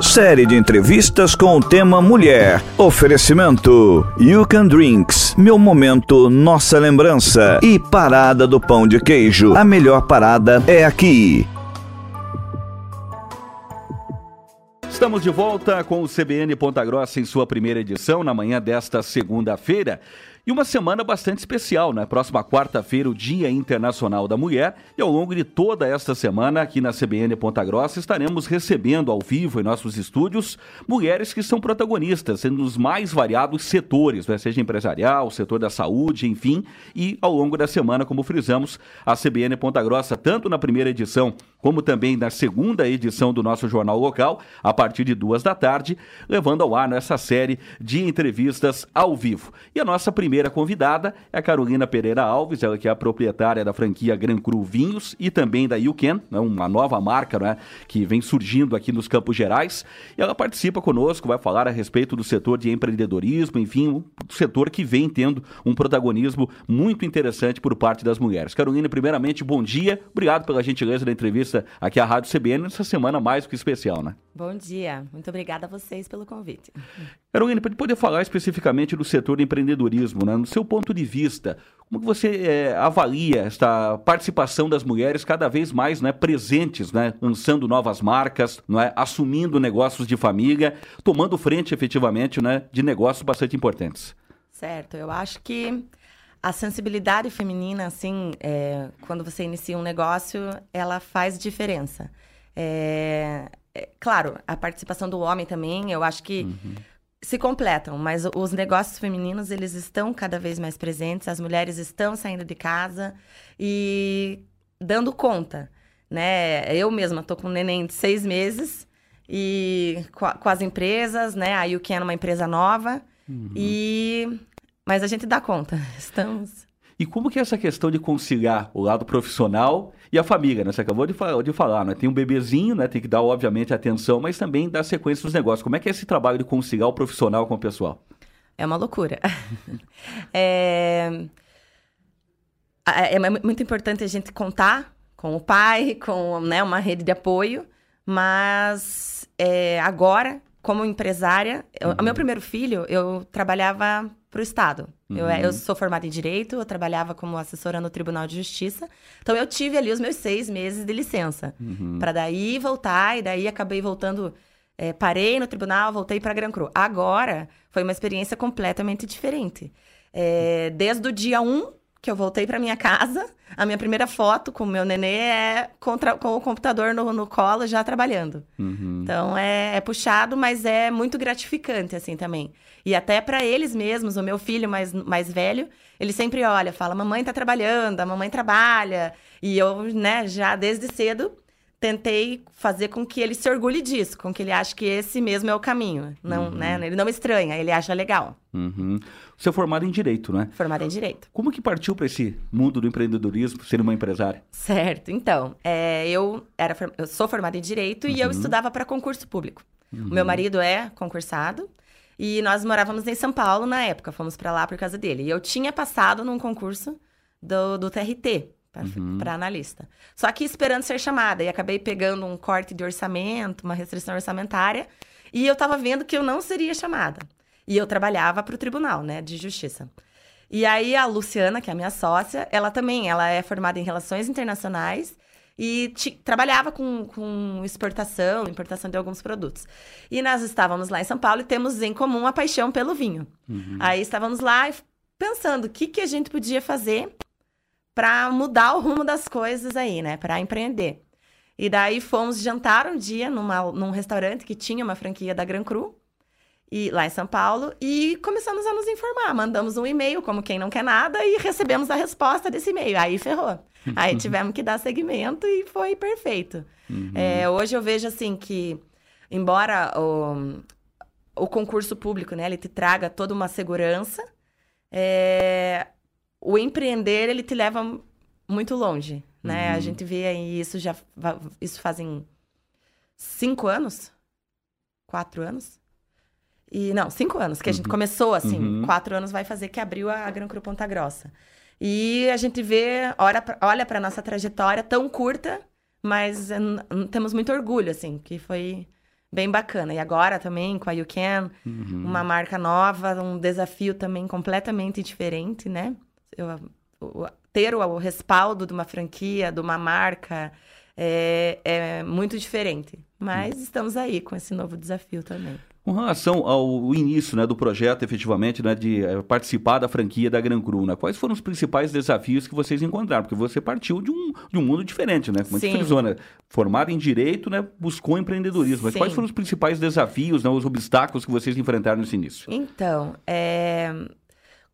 Série de entrevistas com o tema Mulher. Oferecimento You Can Drinks. Meu momento, nossa lembrança. E Parada do Pão de Queijo. A melhor parada é aqui. Estamos de volta com o CBN Ponta Grossa em sua primeira edição, na manhã desta segunda-feira. E uma semana bastante especial, né? Próxima quarta-feira, o Dia Internacional da Mulher. E ao longo de toda esta semana, aqui na CBN Ponta Grossa, estaremos recebendo ao vivo em nossos estúdios mulheres que são protagonistas, sendo nos mais variados setores, né? seja empresarial, setor da saúde, enfim. E ao longo da semana, como frisamos, a CBN Ponta Grossa, tanto na primeira edição como também na segunda edição do nosso jornal local, a partir de duas da tarde, levando ao ar nessa série de entrevistas ao vivo. E a nossa primeira convidada é a Carolina Pereira Alves, ela que é a proprietária da franquia Gran Cru Vinhos e também da You Can, né, uma nova marca né, que vem surgindo aqui nos Campos Gerais. E ela participa conosco, vai falar a respeito do setor de empreendedorismo, enfim, um setor que vem tendo um protagonismo muito interessante por parte das mulheres. Carolina, primeiramente, bom dia, obrigado pela gentileza da entrevista entrevista aqui à Rádio CBN nessa semana mais do que especial, né? Bom dia, muito obrigada a vocês pelo convite. Carolina, para poder falar especificamente do setor do empreendedorismo, né? no seu ponto de vista, como que você é, avalia esta participação das mulheres cada vez mais né, presentes, né, lançando novas marcas, não é, assumindo negócios de família, tomando frente efetivamente né, de negócios bastante importantes? Certo, eu acho que a sensibilidade feminina, assim, é, quando você inicia um negócio, ela faz diferença. É, é, claro, a participação do homem também, eu acho que uhum. se completam, mas os negócios femininos, eles estão cada vez mais presentes, as mulheres estão saindo de casa e dando conta, né? Eu mesma estou com um neném de seis meses e com, com as empresas, né? A Yuki é uma empresa nova uhum. e mas a gente dá conta. Estamos. E como que é essa questão de conciliar o lado profissional e a família, né? Você acabou de falar, de falar, né? Tem um bebezinho, né? Tem que dar, obviamente, atenção, mas também dar sequência nos negócios. Como é que é esse trabalho de conciliar o profissional com o pessoal? É uma loucura. é... é muito importante a gente contar com o pai, com né, uma rede de apoio, mas é, agora, como empresária, uhum. o meu primeiro filho, eu trabalhava para o Estado. Uhum. Eu, eu sou formada em Direito, eu trabalhava como assessora no Tribunal de Justiça. Então, eu tive ali os meus seis meses de licença. Uhum. Para daí voltar, e daí acabei voltando... É, parei no tribunal, voltei para Gran Cru. Agora, foi uma experiência completamente diferente. É, desde o dia 1 um, que eu voltei para minha casa, a minha primeira foto com o meu nenê é contra, com o computador no, no colo já trabalhando. Uhum. Então é, é, puxado, mas é muito gratificante assim também. E até para eles mesmos, o meu filho mais, mais velho, ele sempre olha, fala: "Mamãe tá trabalhando, a mamãe trabalha". E eu, né, já desde cedo tentei fazer com que ele se orgulhe disso, com que ele ache que esse mesmo é o caminho. Não, uhum. né? Ele não estranha, ele acha legal. Uhum. Você é formado em Direito, né? Formada em Direito. Como que partiu para esse mundo do empreendedorismo, ser uma empresária? Certo. Então, é, eu, era, eu sou formada em Direito uhum. e eu uhum. estudava para concurso público. O meu uhum. marido é concursado e nós morávamos em São Paulo na época, fomos para lá por causa dele. E eu tinha passado num concurso do, do TRT, para uhum. analista. Só que esperando ser chamada. E acabei pegando um corte de orçamento, uma restrição orçamentária. E eu estava vendo que eu não seria chamada. E eu trabalhava para o tribunal, né, de justiça. E aí a Luciana, que é a minha sócia, ela também, ela é formada em relações internacionais e trabalhava com, com exportação, importação de alguns produtos. E nós estávamos lá em São Paulo e temos em comum a paixão pelo vinho. Uhum. Aí estávamos lá pensando o que, que a gente podia fazer para mudar o rumo das coisas aí, né? Para empreender. E daí fomos jantar um dia numa, num restaurante que tinha uma franquia da Gran Cru, e, lá em São Paulo, e começamos a nos informar. Mandamos um e-mail, como quem não quer nada, e recebemos a resposta desse e-mail. Aí ferrou. Aí tivemos que dar segmento e foi perfeito. Uhum. É, hoje eu vejo assim que, embora o, o concurso público, né, ele te traga toda uma segurança, é, o empreender, ele te leva muito longe, né? Uhum. A gente vê aí isso já... Isso fazem cinco anos? Quatro anos? E, não, cinco anos, que a gente uhum. começou assim. Uhum. Quatro anos vai fazer que abriu a Gran Cru Ponta Grossa. E a gente vê, olha, olha para nossa trajetória tão curta, mas temos muito orgulho, assim, que foi bem bacana. E agora também com a You Can, uhum. uma marca nova, um desafio também completamente diferente, né? Eu, ter o, o respaldo de uma franquia, de uma marca, é, é muito diferente. Mas uhum. estamos aí com esse novo desafio também. Com relação ao início né, do projeto, efetivamente, né, de é, participar da franquia da Gran Cru, né, quais foram os principais desafios que vocês encontraram? Porque você partiu de um, de um mundo diferente, né? Como Sim. a gente frisou, né? Formado em Direito, né, buscou empreendedorismo. Mas Sim. quais foram os principais desafios, né, os obstáculos que vocês enfrentaram nesse início? Então, é...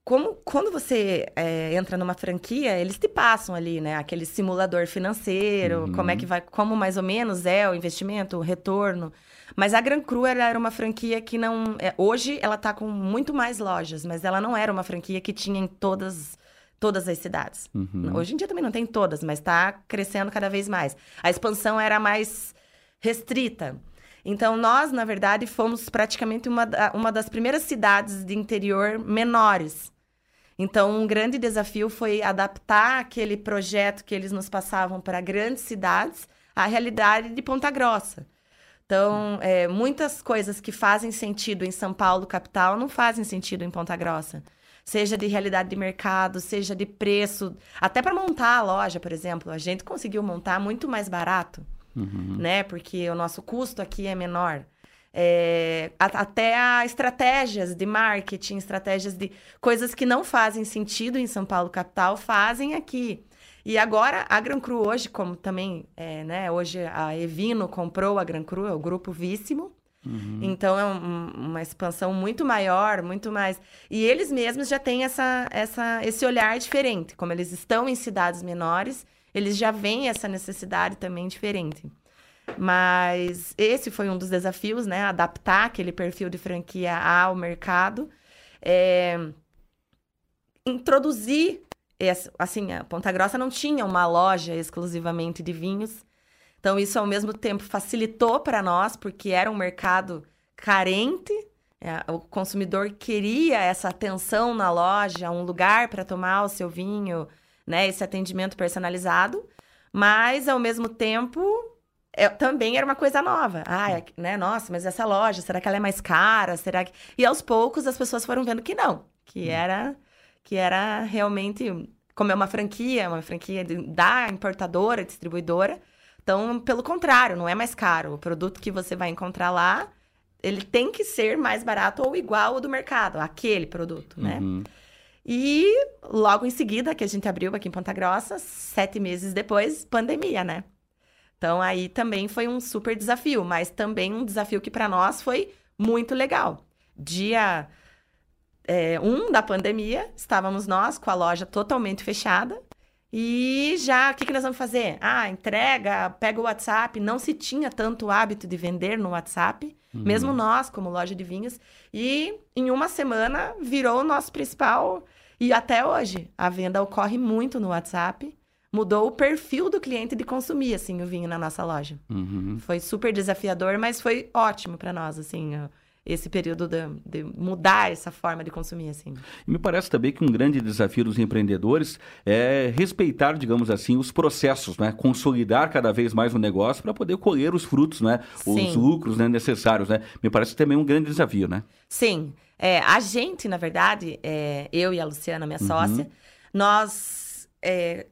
Como, quando você é, entra numa franquia, eles te passam ali, né? Aquele simulador financeiro, uhum. como é que vai, como mais ou menos é o investimento, o retorno. Mas a Gran Cru era uma franquia que não. É, hoje ela está com muito mais lojas, mas ela não era uma franquia que tinha em todas, todas as cidades. Uhum. Hoje em dia também não tem todas, mas está crescendo cada vez mais. A expansão era mais restrita. Então, nós, na verdade, fomos praticamente uma, uma das primeiras cidades de interior menores. Então, um grande desafio foi adaptar aquele projeto que eles nos passavam para grandes cidades à realidade de Ponta Grossa. Então, é, muitas coisas que fazem sentido em São Paulo, capital, não fazem sentido em Ponta Grossa. Seja de realidade de mercado, seja de preço. Até para montar a loja, por exemplo, a gente conseguiu montar muito mais barato, uhum. né? Porque o nosso custo aqui é menor. É, até a estratégias de marketing, estratégias de coisas que não fazem sentido em São Paulo capital, fazem aqui. E agora, a Gran Cru hoje, como também, é, né, hoje a Evino comprou a Gran Cru, é o grupo Víssimo. Uhum. Então, é um, uma expansão muito maior, muito mais... E eles mesmos já têm essa, essa, esse olhar diferente. Como eles estão em cidades menores, eles já veem essa necessidade também diferente. Mas esse foi um dos desafios, né? Adaptar aquele perfil de franquia ao mercado. É... Introduzir assim, a Ponta Grossa não tinha uma loja exclusivamente de vinhos. Então, isso ao mesmo tempo facilitou para nós, porque era um mercado carente. É, o consumidor queria essa atenção na loja, um lugar para tomar o seu vinho, né? Esse atendimento personalizado. Mas, ao mesmo tempo, é, também era uma coisa nova. Ah, é, né? Nossa, mas essa loja, será que ela é mais cara? Será que... E aos poucos as pessoas foram vendo que não, que hum. era que era realmente, como é uma franquia, uma franquia da importadora, distribuidora. Então, pelo contrário, não é mais caro. O produto que você vai encontrar lá, ele tem que ser mais barato ou igual ao do mercado, aquele produto, né? Uhum. E logo em seguida, que a gente abriu aqui em Ponta Grossa, sete meses depois, pandemia, né? Então aí também foi um super desafio, mas também um desafio que para nós foi muito legal. Dia é, um da pandemia, estávamos nós com a loja totalmente fechada. E já, o que, que nós vamos fazer? Ah, entrega, pega o WhatsApp. Não se tinha tanto hábito de vender no WhatsApp, uhum. mesmo nós, como loja de vinhos. E em uma semana virou o nosso principal. E até hoje, a venda ocorre muito no WhatsApp. Mudou o perfil do cliente de consumir, assim, o vinho na nossa loja. Uhum. Foi super desafiador, mas foi ótimo para nós, assim esse período de, de, mudar essa forma de consumir, assim. Me parece também que um grande desafio dos empreendedores é respeitar, digamos assim, os processos, né? Consolidar cada vez mais o negócio para poder colher os frutos, né? Sim. Os lucros né? necessários, né? Me parece também um grande desafio, né? Sim. É, a gente, na verdade, é, eu e a Luciana, minha uhum. sócia, nós é,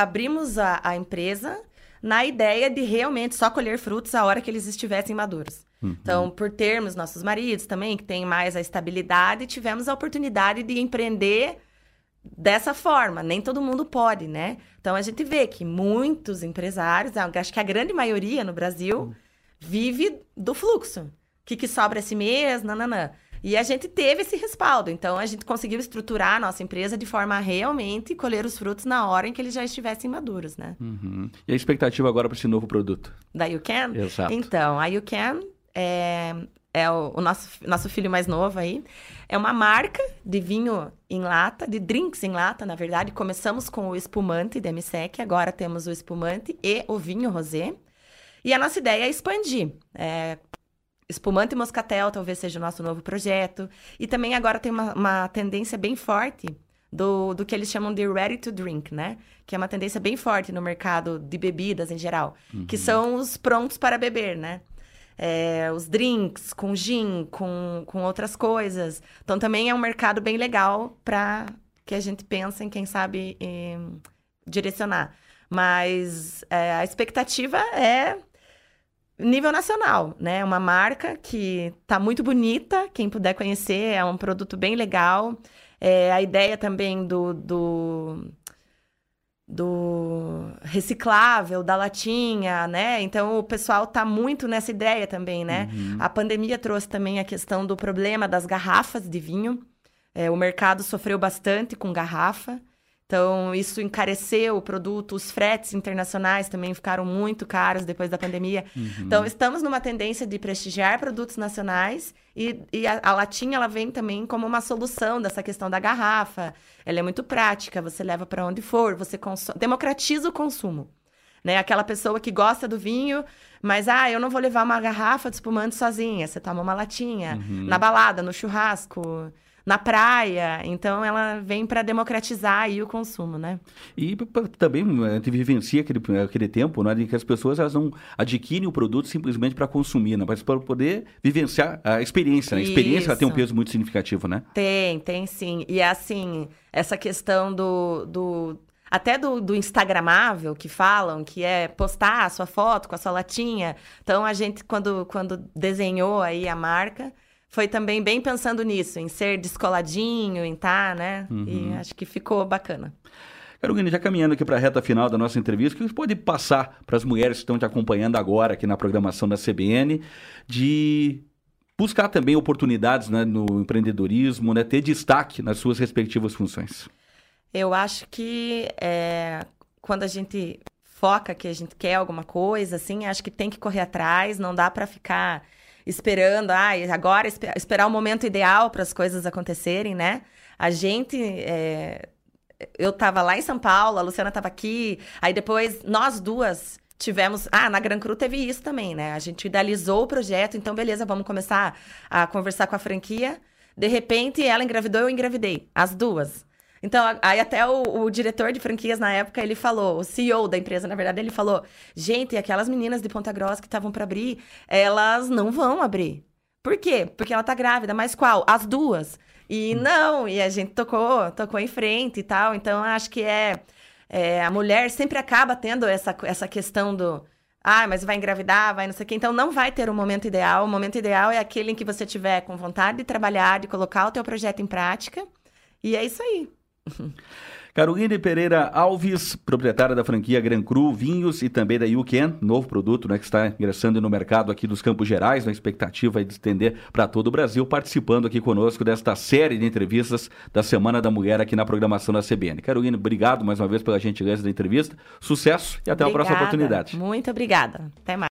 abrimos a, a empresa na ideia de realmente só colher frutos a hora que eles estivessem maduros. Uhum. Então, por termos nossos maridos também, que têm mais a estabilidade, tivemos a oportunidade de empreender dessa forma. Nem todo mundo pode, né? Então, a gente vê que muitos empresários, acho que a grande maioria no Brasil, uhum. vive do fluxo. O que, que sobra esse mês? Nananã. E a gente teve esse respaldo. Então, a gente conseguiu estruturar a nossa empresa de forma a realmente colher os frutos na hora em que eles já estivessem maduros, né? Uhum. E a expectativa agora para esse novo produto? Da You Can? Exato. Então, a You Can é, é o, o, nosso, nosso filho mais novo aí. É uma marca de vinho em lata, de drinks em lata, na verdade. Começamos com o espumante de MSEC, agora temos o espumante e o vinho rosé. E a nossa ideia é expandir. É, espumante moscatel talvez seja o nosso novo projeto. E também agora tem uma, uma tendência bem forte do, do que eles chamam de ready to drink, né? Que é uma tendência bem forte no mercado de bebidas em geral, uhum. que são os prontos para beber, né? é, os drinks com gin, com, com outras coisas. Então também é um mercado bem legal para que a gente pense em, quem sabe, em direcionar. Mas é, a expectativa é nível nacional, né? Uma marca que tá muito bonita, quem puder conhecer, é um produto bem legal. É, a ideia também do, do, do reciclável, da latinha, né? Então o pessoal tá muito nessa ideia também, né? Uhum. A pandemia trouxe também a questão do problema das garrafas de vinho. É, o mercado sofreu bastante com garrafa. Então, isso encareceu o produto, os fretes internacionais também ficaram muito caros depois da pandemia. Uhum. Então, estamos numa tendência de prestigiar produtos nacionais e, e a, a, latinha ela vem também como uma solução dessa questão da garrafa. Ela é muito prática, você leva para onde for, você democratiza o consumo. Né? Aquela pessoa que gosta do vinho, mas ah, eu não vou levar uma garrafa de espumante sozinha. Você toma uma latinha uhum. na balada, no churrasco na praia. Então ela vem para democratizar aí o consumo, né? E também a gente vivencia aquele, aquele tempo, né, em que as pessoas elas não adquirem o produto simplesmente para consumir, né, mas para poder vivenciar a experiência. Né? A experiência tem um peso muito significativo, né? Tem, tem sim. E assim, essa questão do, do até do, do Instagramável que falam, que é postar a sua foto com a sua latinha. Então a gente, quando, quando desenhou aí a marca, foi também bem pensando nisso, em ser descoladinho, em estar, tá, né? Uhum. E acho que ficou bacana. Carolina, já caminhando aqui para a reta final da nossa entrevista, que você pode passar para as mulheres que estão te acompanhando agora aqui na programação da CBN, de buscar também oportunidades né, no empreendedorismo, né, ter destaque nas suas respectivas funções? Eu acho que é, quando a gente foca que a gente quer alguma coisa, assim, acho que tem que correr atrás, não dá para ficar esperando, ah, agora esperar o momento ideal para as coisas acontecerem, né? A gente. É... Eu estava lá em São Paulo, a Luciana estava aqui, aí depois nós duas tivemos. Ah, na Gran Cru teve isso também, né? A gente idealizou o projeto, então beleza, vamos começar a conversar com a franquia. De repente, ela engravidou, eu engravidei. As duas. Então, aí até o, o, diretor de franquias na época, ele falou, o CEO da empresa, na verdade, ele falou: gente, aquelas meninas de Ponta Grossa que estavam para abrir, elas não vão abrir. Por quê? Porque ela tá grávida, mas qual? As duas. E hum. não, e a gente tocou, tocou em frente e tal. Então, acho que é, é, A mulher sempre acaba tendo essa, essa questão do. Ah, mas vai engravidar, vai não sei o quê. Então, não vai ter um momento ideal. O momento ideal é aquele em que você tiver com vontade de trabalhar, de colocar o teu projeto em prática. E é isso aí. Caroline Pereira Alves, proprietária da franquia Gran Cru Vinhos e também da Yuken, novo produto né, que está ingressando no mercado aqui dos Campos Gerais, na expectativa de estender para todo o Brasil, participando aqui conosco desta série de entrevistas da Semana da Mulher aqui na programação da CBN. Caroline, obrigado mais uma vez pela gentileza da entrevista, sucesso e até obrigada. a próxima oportunidade. Muito obrigada. Até mais.